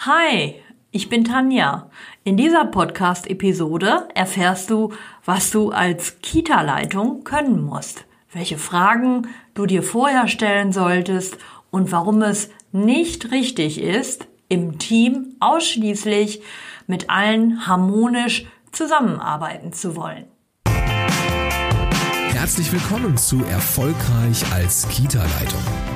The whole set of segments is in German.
Hi, ich bin Tanja. In dieser Podcast-Episode erfährst du, was du als Kita-Leitung können musst, welche Fragen du dir vorher stellen solltest und warum es nicht richtig ist, im Team ausschließlich mit allen harmonisch zusammenarbeiten zu wollen. Herzlich willkommen zu Erfolgreich als Kita-Leitung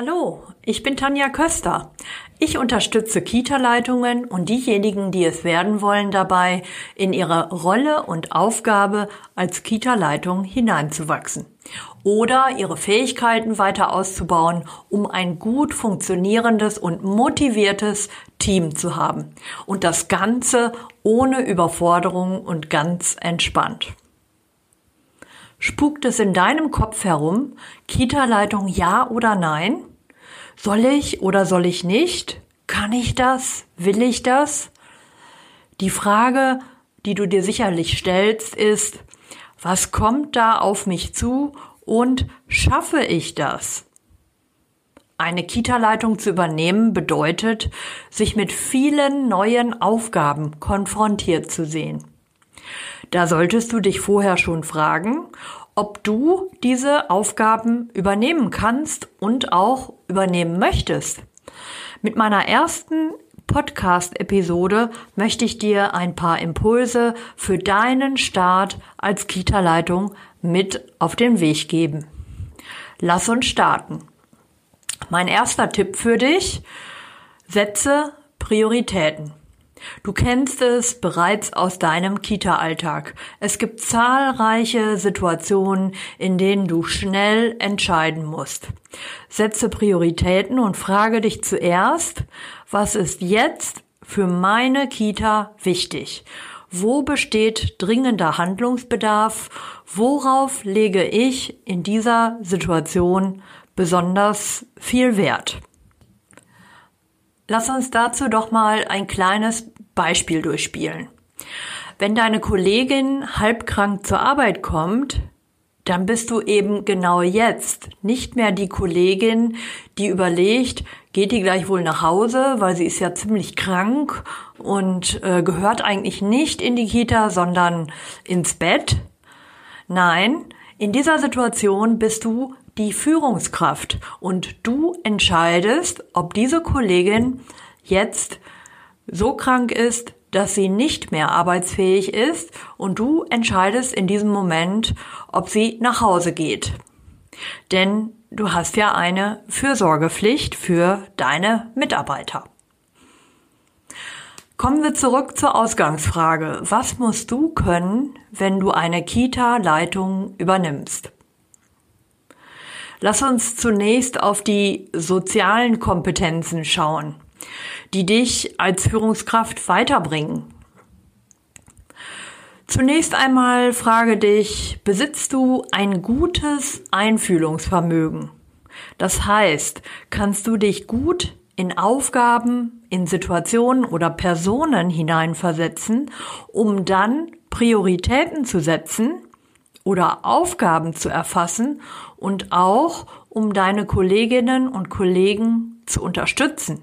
Hallo, ich bin Tanja Köster. Ich unterstütze Kita-Leitungen und diejenigen, die es werden wollen, dabei, in ihre Rolle und Aufgabe als Kita-Leitung hineinzuwachsen oder ihre Fähigkeiten weiter auszubauen, um ein gut funktionierendes und motiviertes Team zu haben. Und das Ganze ohne Überforderung und ganz entspannt. Spukt es in deinem Kopf herum? Kita-Leitung ja oder nein? Soll ich oder soll ich nicht? Kann ich das? Will ich das? Die Frage, die du dir sicherlich stellst, ist, was kommt da auf mich zu und schaffe ich das? Eine Kita-Leitung zu übernehmen bedeutet, sich mit vielen neuen Aufgaben konfrontiert zu sehen. Da solltest du dich vorher schon fragen, ob du diese Aufgaben übernehmen kannst und auch übernehmen möchtest. Mit meiner ersten Podcast-Episode möchte ich dir ein paar Impulse für deinen Start als Kita-Leitung mit auf den Weg geben. Lass uns starten. Mein erster Tipp für dich, setze Prioritäten. Du kennst es bereits aus deinem Kita-Alltag. Es gibt zahlreiche Situationen, in denen du schnell entscheiden musst. Setze Prioritäten und frage dich zuerst, was ist jetzt für meine Kita wichtig? Wo besteht dringender Handlungsbedarf? Worauf lege ich in dieser Situation besonders viel Wert? Lass uns dazu doch mal ein kleines Beispiel durchspielen. Wenn deine Kollegin halbkrank zur Arbeit kommt, dann bist du eben genau jetzt nicht mehr die Kollegin, die überlegt, geht die gleich wohl nach Hause, weil sie ist ja ziemlich krank und äh, gehört eigentlich nicht in die Kita, sondern ins Bett. Nein, in dieser Situation bist du die Führungskraft und du entscheidest, ob diese Kollegin jetzt so krank ist, dass sie nicht mehr arbeitsfähig ist und du entscheidest in diesem Moment, ob sie nach Hause geht. Denn du hast ja eine Fürsorgepflicht für deine Mitarbeiter. Kommen wir zurück zur Ausgangsfrage. Was musst du können, wenn du eine Kita-Leitung übernimmst? Lass uns zunächst auf die sozialen Kompetenzen schauen, die dich als Führungskraft weiterbringen. Zunächst einmal frage dich, besitzt du ein gutes Einfühlungsvermögen? Das heißt, kannst du dich gut in Aufgaben, in Situationen oder Personen hineinversetzen, um dann Prioritäten zu setzen oder Aufgaben zu erfassen und auch um deine Kolleginnen und Kollegen zu unterstützen.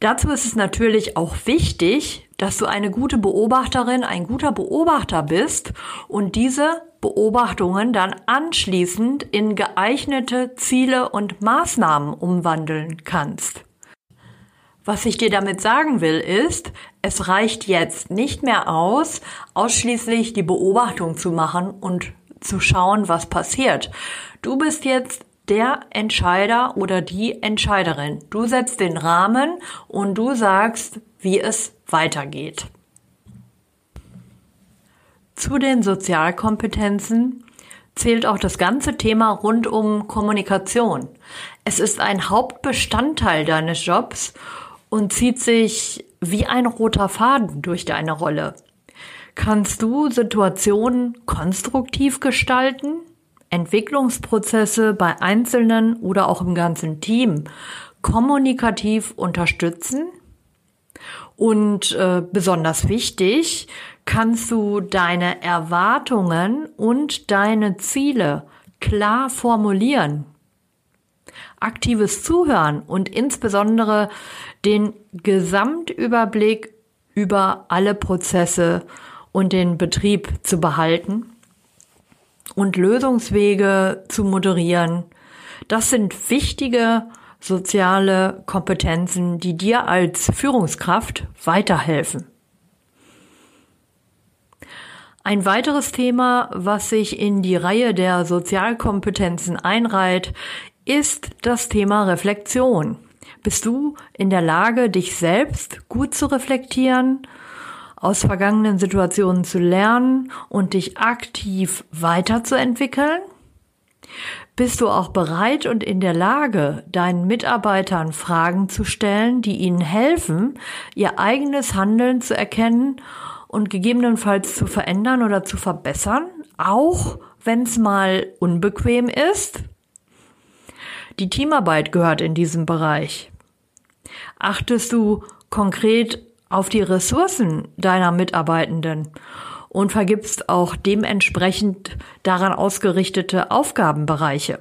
Dazu ist es natürlich auch wichtig, dass du eine gute Beobachterin, ein guter Beobachter bist und diese Beobachtungen dann anschließend in geeignete Ziele und Maßnahmen umwandeln kannst. Was ich dir damit sagen will, ist, es reicht jetzt nicht mehr aus, ausschließlich die Beobachtung zu machen und zu schauen, was passiert. Du bist jetzt der Entscheider oder die Entscheiderin. Du setzt den Rahmen und du sagst, wie es weitergeht. Zu den Sozialkompetenzen zählt auch das ganze Thema rund um Kommunikation. Es ist ein Hauptbestandteil deines Jobs und zieht sich wie ein roter Faden durch deine Rolle. Kannst du Situationen konstruktiv gestalten, Entwicklungsprozesse bei Einzelnen oder auch im ganzen Team kommunikativ unterstützen und äh, besonders wichtig, kannst du deine Erwartungen und deine Ziele klar formulieren. Aktives Zuhören und insbesondere den Gesamtüberblick über alle Prozesse und den Betrieb zu behalten und Lösungswege zu moderieren. Das sind wichtige soziale Kompetenzen, die dir als Führungskraft weiterhelfen. Ein weiteres Thema, was sich in die Reihe der Sozialkompetenzen einreiht, ist das Thema Reflexion. Bist du in der Lage, dich selbst gut zu reflektieren, aus vergangenen Situationen zu lernen und dich aktiv weiterzuentwickeln? Bist du auch bereit und in der Lage, deinen Mitarbeitern Fragen zu stellen, die ihnen helfen, ihr eigenes Handeln zu erkennen und gegebenenfalls zu verändern oder zu verbessern, auch wenn es mal unbequem ist? Die Teamarbeit gehört in diesem Bereich. Achtest du konkret auf die Ressourcen deiner Mitarbeitenden und vergibst auch dementsprechend daran ausgerichtete Aufgabenbereiche.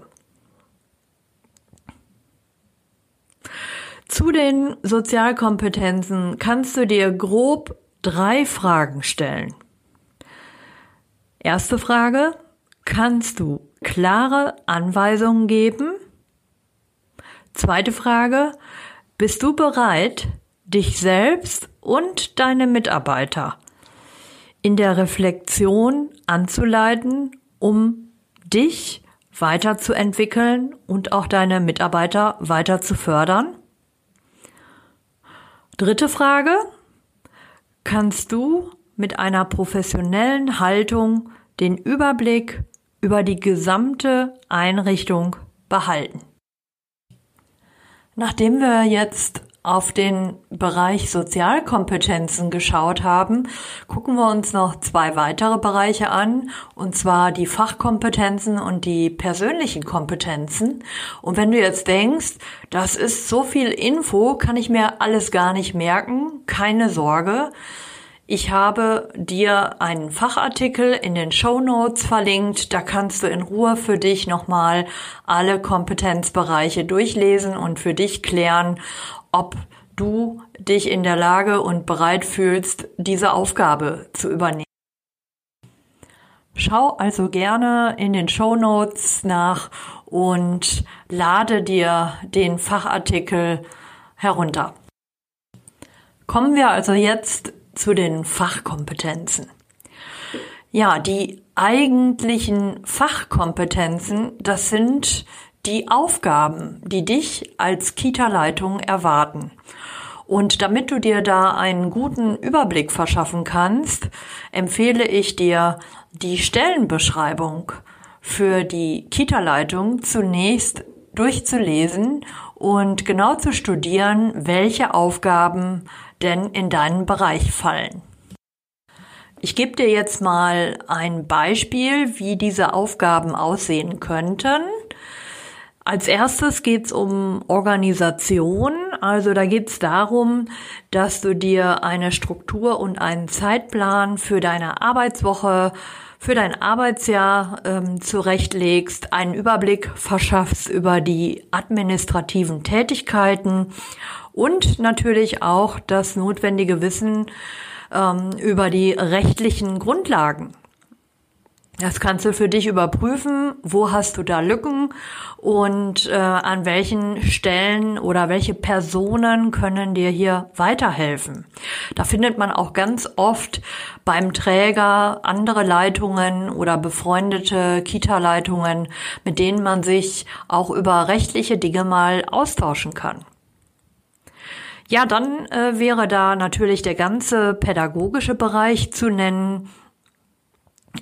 Zu den Sozialkompetenzen kannst du dir grob drei Fragen stellen. Erste Frage, kannst du klare Anweisungen geben? Zweite Frage, bist du bereit, dich selbst und deine Mitarbeiter in der Reflexion anzuleiten, um dich weiterzuentwickeln und auch deine Mitarbeiter weiter zu fördern? Dritte Frage. Kannst du mit einer professionellen Haltung den Überblick über die gesamte Einrichtung behalten? Nachdem wir jetzt auf den Bereich Sozialkompetenzen geschaut haben, gucken wir uns noch zwei weitere Bereiche an, und zwar die Fachkompetenzen und die persönlichen Kompetenzen. Und wenn du jetzt denkst, das ist so viel Info, kann ich mir alles gar nicht merken, keine Sorge. Ich habe dir einen Fachartikel in den Show Notes verlinkt. Da kannst du in Ruhe für dich nochmal alle Kompetenzbereiche durchlesen und für dich klären, ob du dich in der Lage und bereit fühlst, diese Aufgabe zu übernehmen. Schau also gerne in den Show Notes nach und lade dir den Fachartikel herunter. Kommen wir also jetzt zu den Fachkompetenzen. Ja, die eigentlichen Fachkompetenzen, das sind die Aufgaben, die dich als Kita-Leitung erwarten. Und damit du dir da einen guten Überblick verschaffen kannst, empfehle ich dir die Stellenbeschreibung für die Kita-Leitung zunächst durchzulesen und genau zu studieren, welche Aufgaben denn in deinen Bereich fallen. Ich gebe dir jetzt mal ein Beispiel, wie diese Aufgaben aussehen könnten. Als erstes geht es um Organisation. Also da geht es darum, dass du dir eine Struktur und einen Zeitplan für deine Arbeitswoche, für dein Arbeitsjahr ähm, zurechtlegst, einen Überblick verschaffst über die administrativen Tätigkeiten und natürlich auch das notwendige Wissen ähm, über die rechtlichen Grundlagen. Das kannst du für dich überprüfen, wo hast du da Lücken und äh, an welchen Stellen oder welche Personen können dir hier weiterhelfen. Da findet man auch ganz oft beim Träger andere Leitungen oder befreundete Kita-Leitungen, mit denen man sich auch über rechtliche Dinge mal austauschen kann. Ja, dann äh, wäre da natürlich der ganze pädagogische Bereich zu nennen.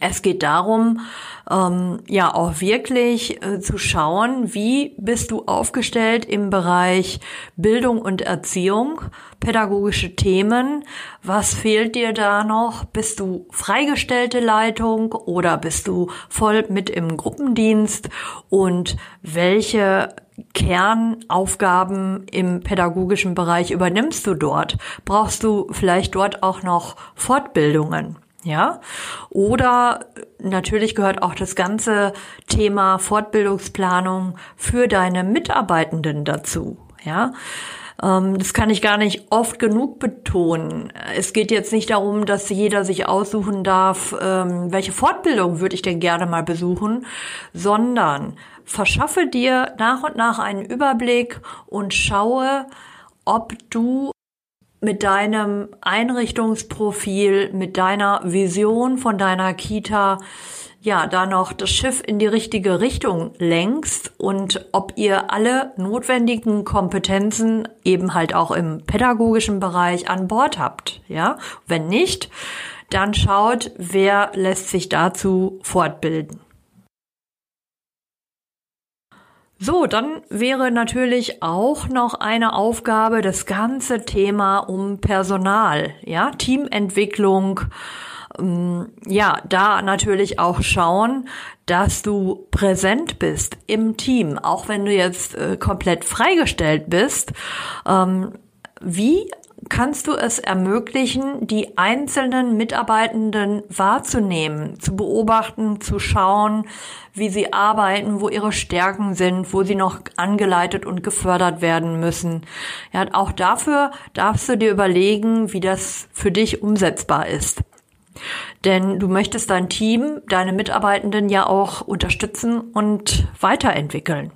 Es geht darum, ähm, ja auch wirklich äh, zu schauen, wie bist du aufgestellt im Bereich Bildung und Erziehung, pädagogische Themen, was fehlt dir da noch? Bist du freigestellte Leitung oder bist du voll mit im Gruppendienst und welche Kernaufgaben im pädagogischen Bereich übernimmst du dort? Brauchst du vielleicht dort auch noch Fortbildungen? Ja, oder natürlich gehört auch das ganze Thema Fortbildungsplanung für deine Mitarbeitenden dazu. Ja, ähm, das kann ich gar nicht oft genug betonen. Es geht jetzt nicht darum, dass jeder sich aussuchen darf, ähm, welche Fortbildung würde ich denn gerne mal besuchen, sondern verschaffe dir nach und nach einen Überblick und schaue, ob du mit deinem Einrichtungsprofil, mit deiner Vision von deiner Kita, ja, da noch das Schiff in die richtige Richtung lenkst und ob ihr alle notwendigen Kompetenzen eben halt auch im pädagogischen Bereich an Bord habt, ja? Wenn nicht, dann schaut, wer lässt sich dazu fortbilden. So, dann wäre natürlich auch noch eine Aufgabe das ganze Thema um Personal, ja, Teamentwicklung, ähm, ja, da natürlich auch schauen, dass du präsent bist im Team, auch wenn du jetzt äh, komplett freigestellt bist. Ähm, wie kannst du es ermöglichen, die einzelnen Mitarbeitenden wahrzunehmen, zu beobachten, zu schauen, wie sie arbeiten, wo ihre Stärken sind, wo sie noch angeleitet und gefördert werden müssen. Ja, auch dafür darfst du dir überlegen, wie das für dich umsetzbar ist. Denn du möchtest dein Team, deine Mitarbeitenden ja auch unterstützen und weiterentwickeln.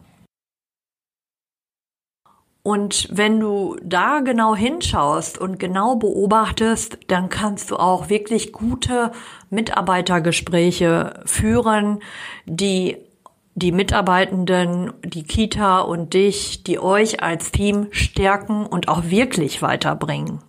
Und wenn du da genau hinschaust und genau beobachtest, dann kannst du auch wirklich gute Mitarbeitergespräche führen, die die Mitarbeitenden, die Kita und dich, die euch als Team stärken und auch wirklich weiterbringen.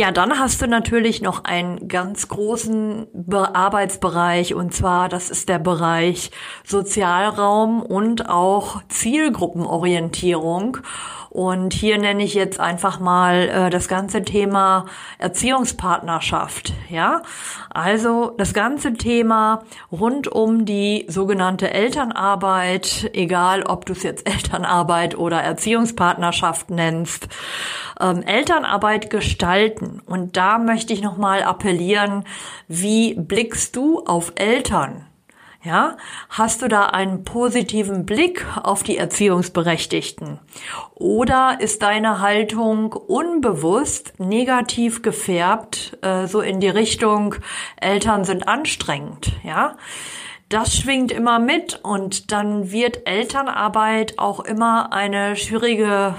Ja, dann hast du natürlich noch einen ganz großen Be Arbeitsbereich und zwar das ist der Bereich Sozialraum und auch Zielgruppenorientierung. Und hier nenne ich jetzt einfach mal äh, das ganze Thema Erziehungspartnerschaft. Ja, also das ganze Thema rund um die sogenannte Elternarbeit, egal ob du es jetzt Elternarbeit oder Erziehungspartnerschaft nennst, ähm, Elternarbeit gestalten. Und da möchte ich nochmal appellieren, wie blickst du auf Eltern? Ja, hast du da einen positiven Blick auf die Erziehungsberechtigten? Oder ist deine Haltung unbewusst negativ gefärbt, äh, so in die Richtung, Eltern sind anstrengend, ja? Das schwingt immer mit und dann wird Elternarbeit auch immer eine schwierige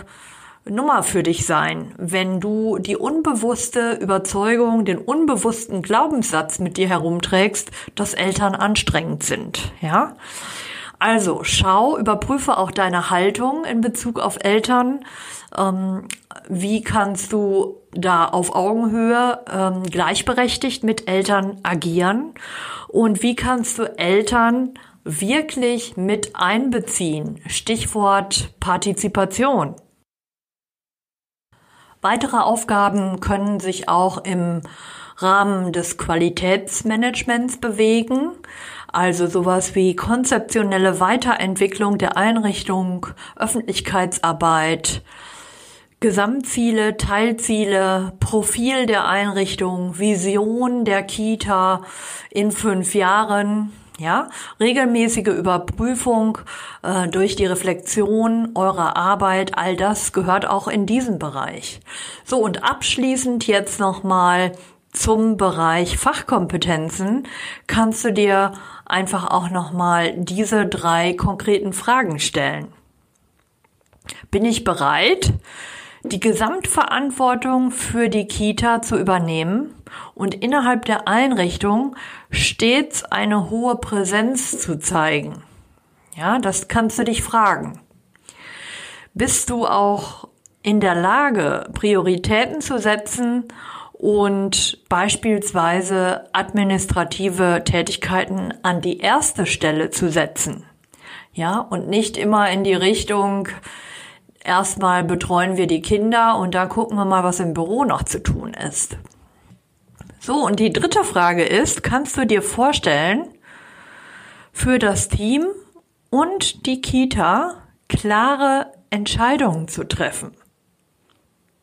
Nummer für dich sein, wenn du die unbewusste Überzeugung, den unbewussten Glaubenssatz mit dir herumträgst, dass Eltern anstrengend sind, ja? Also schau, überprüfe auch deine Haltung in Bezug auf Eltern. Ähm, wie kannst du da auf Augenhöhe ähm, gleichberechtigt mit Eltern agieren? Und wie kannst du Eltern wirklich mit einbeziehen? Stichwort Partizipation. Weitere Aufgaben können sich auch im Rahmen des Qualitätsmanagements bewegen, also sowas wie konzeptionelle Weiterentwicklung der Einrichtung, Öffentlichkeitsarbeit, Gesamtziele, Teilziele, Profil der Einrichtung, Vision der Kita in fünf Jahren, ja, regelmäßige Überprüfung äh, durch die Reflexion eurer Arbeit, all das gehört auch in diesen Bereich. So und abschließend jetzt nochmal zum Bereich Fachkompetenzen kannst du dir einfach auch nochmal diese drei konkreten Fragen stellen. Bin ich bereit, die Gesamtverantwortung für die Kita zu übernehmen und innerhalb der Einrichtung stets eine hohe Präsenz zu zeigen? Ja, das kannst du dich fragen. Bist du auch in der Lage, Prioritäten zu setzen und beispielsweise administrative Tätigkeiten an die erste Stelle zu setzen. Ja, und nicht immer in die Richtung, erstmal betreuen wir die Kinder und dann gucken wir mal, was im Büro noch zu tun ist. So, und die dritte Frage ist, kannst du dir vorstellen, für das Team und die Kita klare Entscheidungen zu treffen?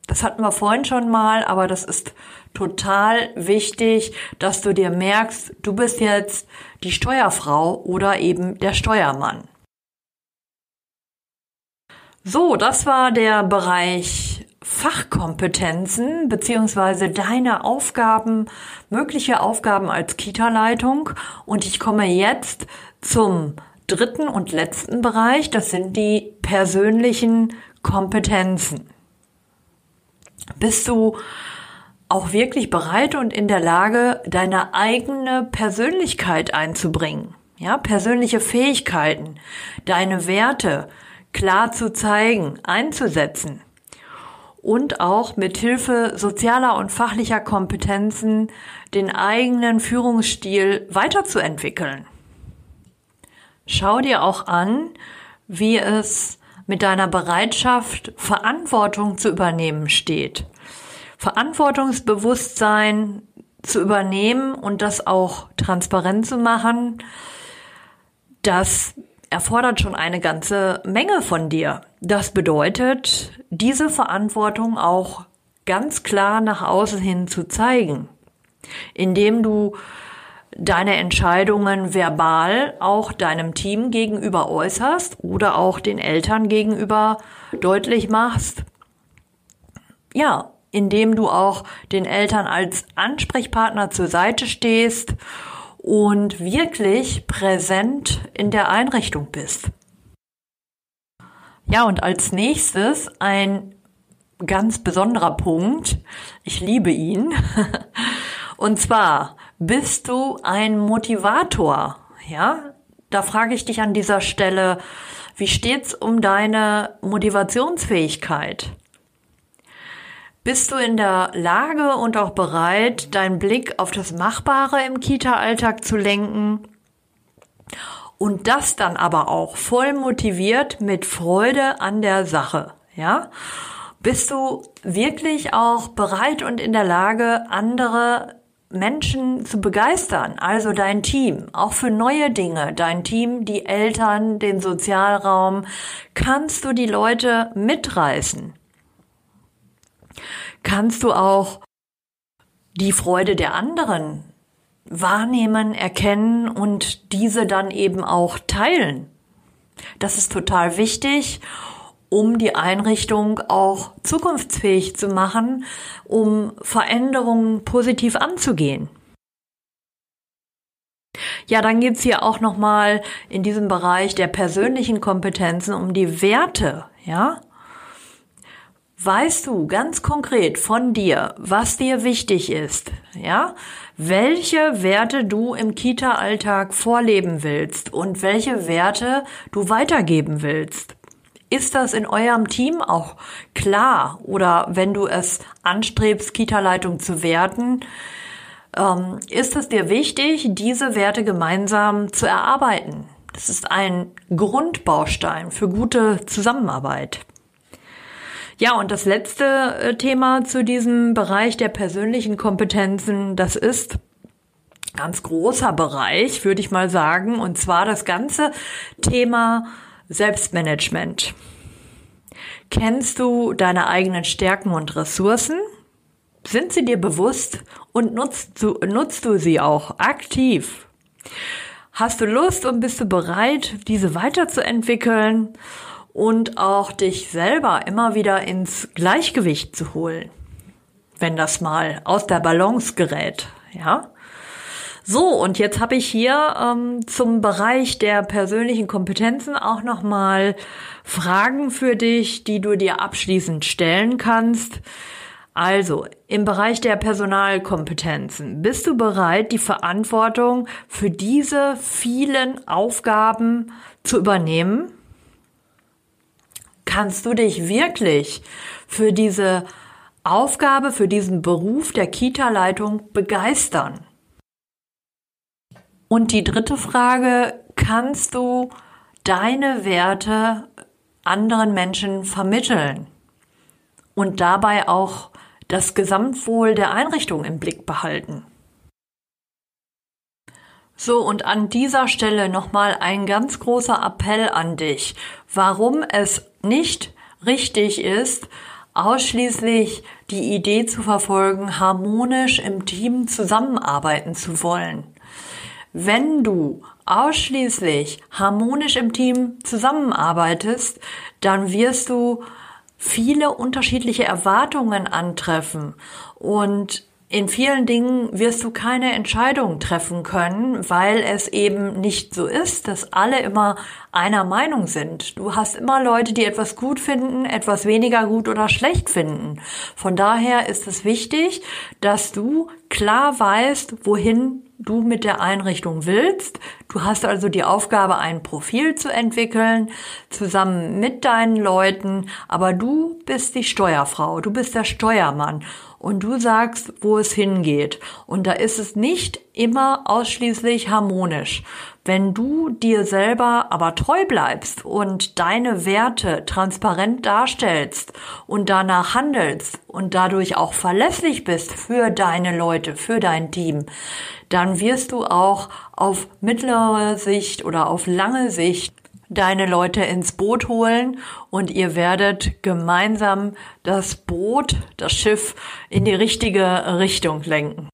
Das hatten wir vorhin schon mal, aber das ist total wichtig, dass du dir merkst, du bist jetzt die Steuerfrau oder eben der Steuermann. So, das war der Bereich Fachkompetenzen beziehungsweise deine Aufgaben, mögliche Aufgaben als Kita-Leitung. Und ich komme jetzt zum dritten und letzten Bereich. Das sind die persönlichen Kompetenzen. Bist du auch wirklich bereit und in der Lage, deine eigene Persönlichkeit einzubringen? Ja, persönliche Fähigkeiten, deine Werte klar zu zeigen, einzusetzen und auch mit Hilfe sozialer und fachlicher Kompetenzen den eigenen Führungsstil weiterzuentwickeln. Schau dir auch an, wie es mit deiner Bereitschaft, Verantwortung zu übernehmen steht. Verantwortungsbewusstsein zu übernehmen und das auch transparent zu machen, das erfordert schon eine ganze Menge von dir. Das bedeutet, diese Verantwortung auch ganz klar nach außen hin zu zeigen, indem du deine Entscheidungen verbal auch deinem Team gegenüber äußerst oder auch den Eltern gegenüber deutlich machst. Ja, indem du auch den Eltern als Ansprechpartner zur Seite stehst und wirklich präsent in der Einrichtung bist. Ja, und als nächstes ein ganz besonderer Punkt. Ich liebe ihn. Und zwar bist du ein Motivator? Ja, da frage ich dich an dieser Stelle, wie steht's um deine Motivationsfähigkeit? Bist du in der Lage und auch bereit, deinen Blick auf das Machbare im Kita-Alltag zu lenken? Und das dann aber auch voll motiviert mit Freude an der Sache, ja? Bist du wirklich auch bereit und in der Lage, andere Menschen zu begeistern, also dein Team, auch für neue Dinge, dein Team, die Eltern, den Sozialraum, kannst du die Leute mitreißen. Kannst du auch die Freude der anderen wahrnehmen, erkennen und diese dann eben auch teilen. Das ist total wichtig um die Einrichtung auch zukunftsfähig zu machen, um Veränderungen positiv anzugehen. Ja, dann geht's hier auch nochmal in diesem Bereich der persönlichen Kompetenzen um die Werte, ja? Weißt du ganz konkret von dir, was dir wichtig ist, ja? Welche Werte du im Kita-Alltag vorleben willst und welche Werte du weitergeben willst? Ist das in eurem Team auch klar? Oder wenn du es anstrebst, Kita-Leitung zu werten, ähm, ist es dir wichtig, diese Werte gemeinsam zu erarbeiten? Das ist ein Grundbaustein für gute Zusammenarbeit. Ja, und das letzte äh, Thema zu diesem Bereich der persönlichen Kompetenzen, das ist ganz großer Bereich, würde ich mal sagen, und zwar das ganze Thema Selbstmanagement. Kennst du deine eigenen Stärken und Ressourcen? Sind sie dir bewusst und nutzt du, nutzt du sie auch aktiv? Hast du Lust und bist du bereit, diese weiterzuentwickeln und auch dich selber immer wieder ins Gleichgewicht zu holen? Wenn das mal aus der Balance gerät, ja? So, und jetzt habe ich hier ähm, zum Bereich der persönlichen Kompetenzen auch nochmal Fragen für dich, die du dir abschließend stellen kannst. Also, im Bereich der Personalkompetenzen, bist du bereit, die Verantwortung für diese vielen Aufgaben zu übernehmen? Kannst du dich wirklich für diese Aufgabe für diesen Beruf der Kita-Leitung begeistern? Und die dritte Frage, kannst du deine Werte anderen Menschen vermitteln und dabei auch das Gesamtwohl der Einrichtung im Blick behalten? So, und an dieser Stelle nochmal ein ganz großer Appell an dich, warum es nicht richtig ist, ausschließlich die Idee zu verfolgen, harmonisch im Team zusammenarbeiten zu wollen. Wenn du ausschließlich harmonisch im Team zusammenarbeitest, dann wirst du viele unterschiedliche Erwartungen antreffen und in vielen Dingen wirst du keine Entscheidung treffen können, weil es eben nicht so ist, dass alle immer einer Meinung sind. Du hast immer Leute, die etwas gut finden, etwas weniger gut oder schlecht finden. Von daher ist es wichtig, dass du klar weißt, wohin du mit der Einrichtung willst. Du hast also die Aufgabe, ein Profil zu entwickeln, zusammen mit deinen Leuten, aber du bist die Steuerfrau, du bist der Steuermann und du sagst, wo es hingeht. Und da ist es nicht immer ausschließlich harmonisch. Wenn du dir selber aber treu bleibst und deine Werte transparent darstellst und danach handelst und dadurch auch verlässlich bist für deine Leute, für dein Team, dann wirst du auch auf mittlere Sicht oder auf lange Sicht deine Leute ins Boot holen und ihr werdet gemeinsam das Boot, das Schiff in die richtige Richtung lenken.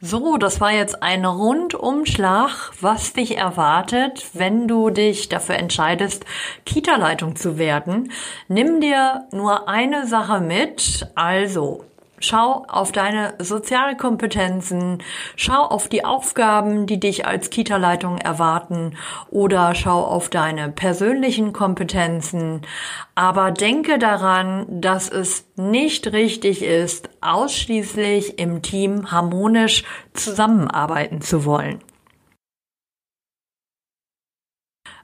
So, das war jetzt ein Rundumschlag, was dich erwartet, wenn du dich dafür entscheidest, Kita-Leitung zu werden. Nimm dir nur eine Sache mit, also Schau auf deine Sozialkompetenzen, schau auf die Aufgaben, die dich als Kita-Leitung erwarten oder schau auf deine persönlichen Kompetenzen. Aber denke daran, dass es nicht richtig ist, ausschließlich im Team harmonisch zusammenarbeiten zu wollen.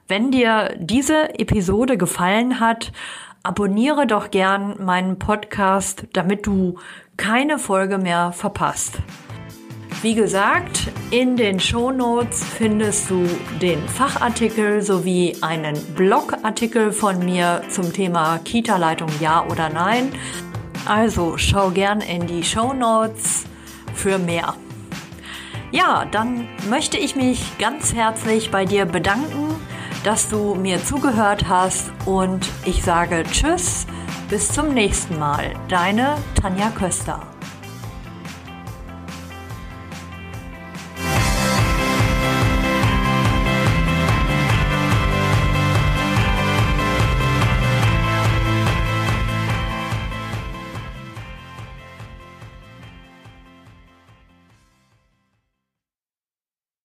Wenn dir diese Episode gefallen hat, abonniere doch gern meinen Podcast, damit du keine Folge mehr verpasst. Wie gesagt, in den Show Notes findest du den Fachartikel sowie einen Blogartikel von mir zum Thema Kita-Leitung ja oder nein. Also schau gern in die Show Notes für mehr. Ja, dann möchte ich mich ganz herzlich bei dir bedanken, dass du mir zugehört hast und ich sage Tschüss bis zum nächsten Mal. Deine Tanja Köster.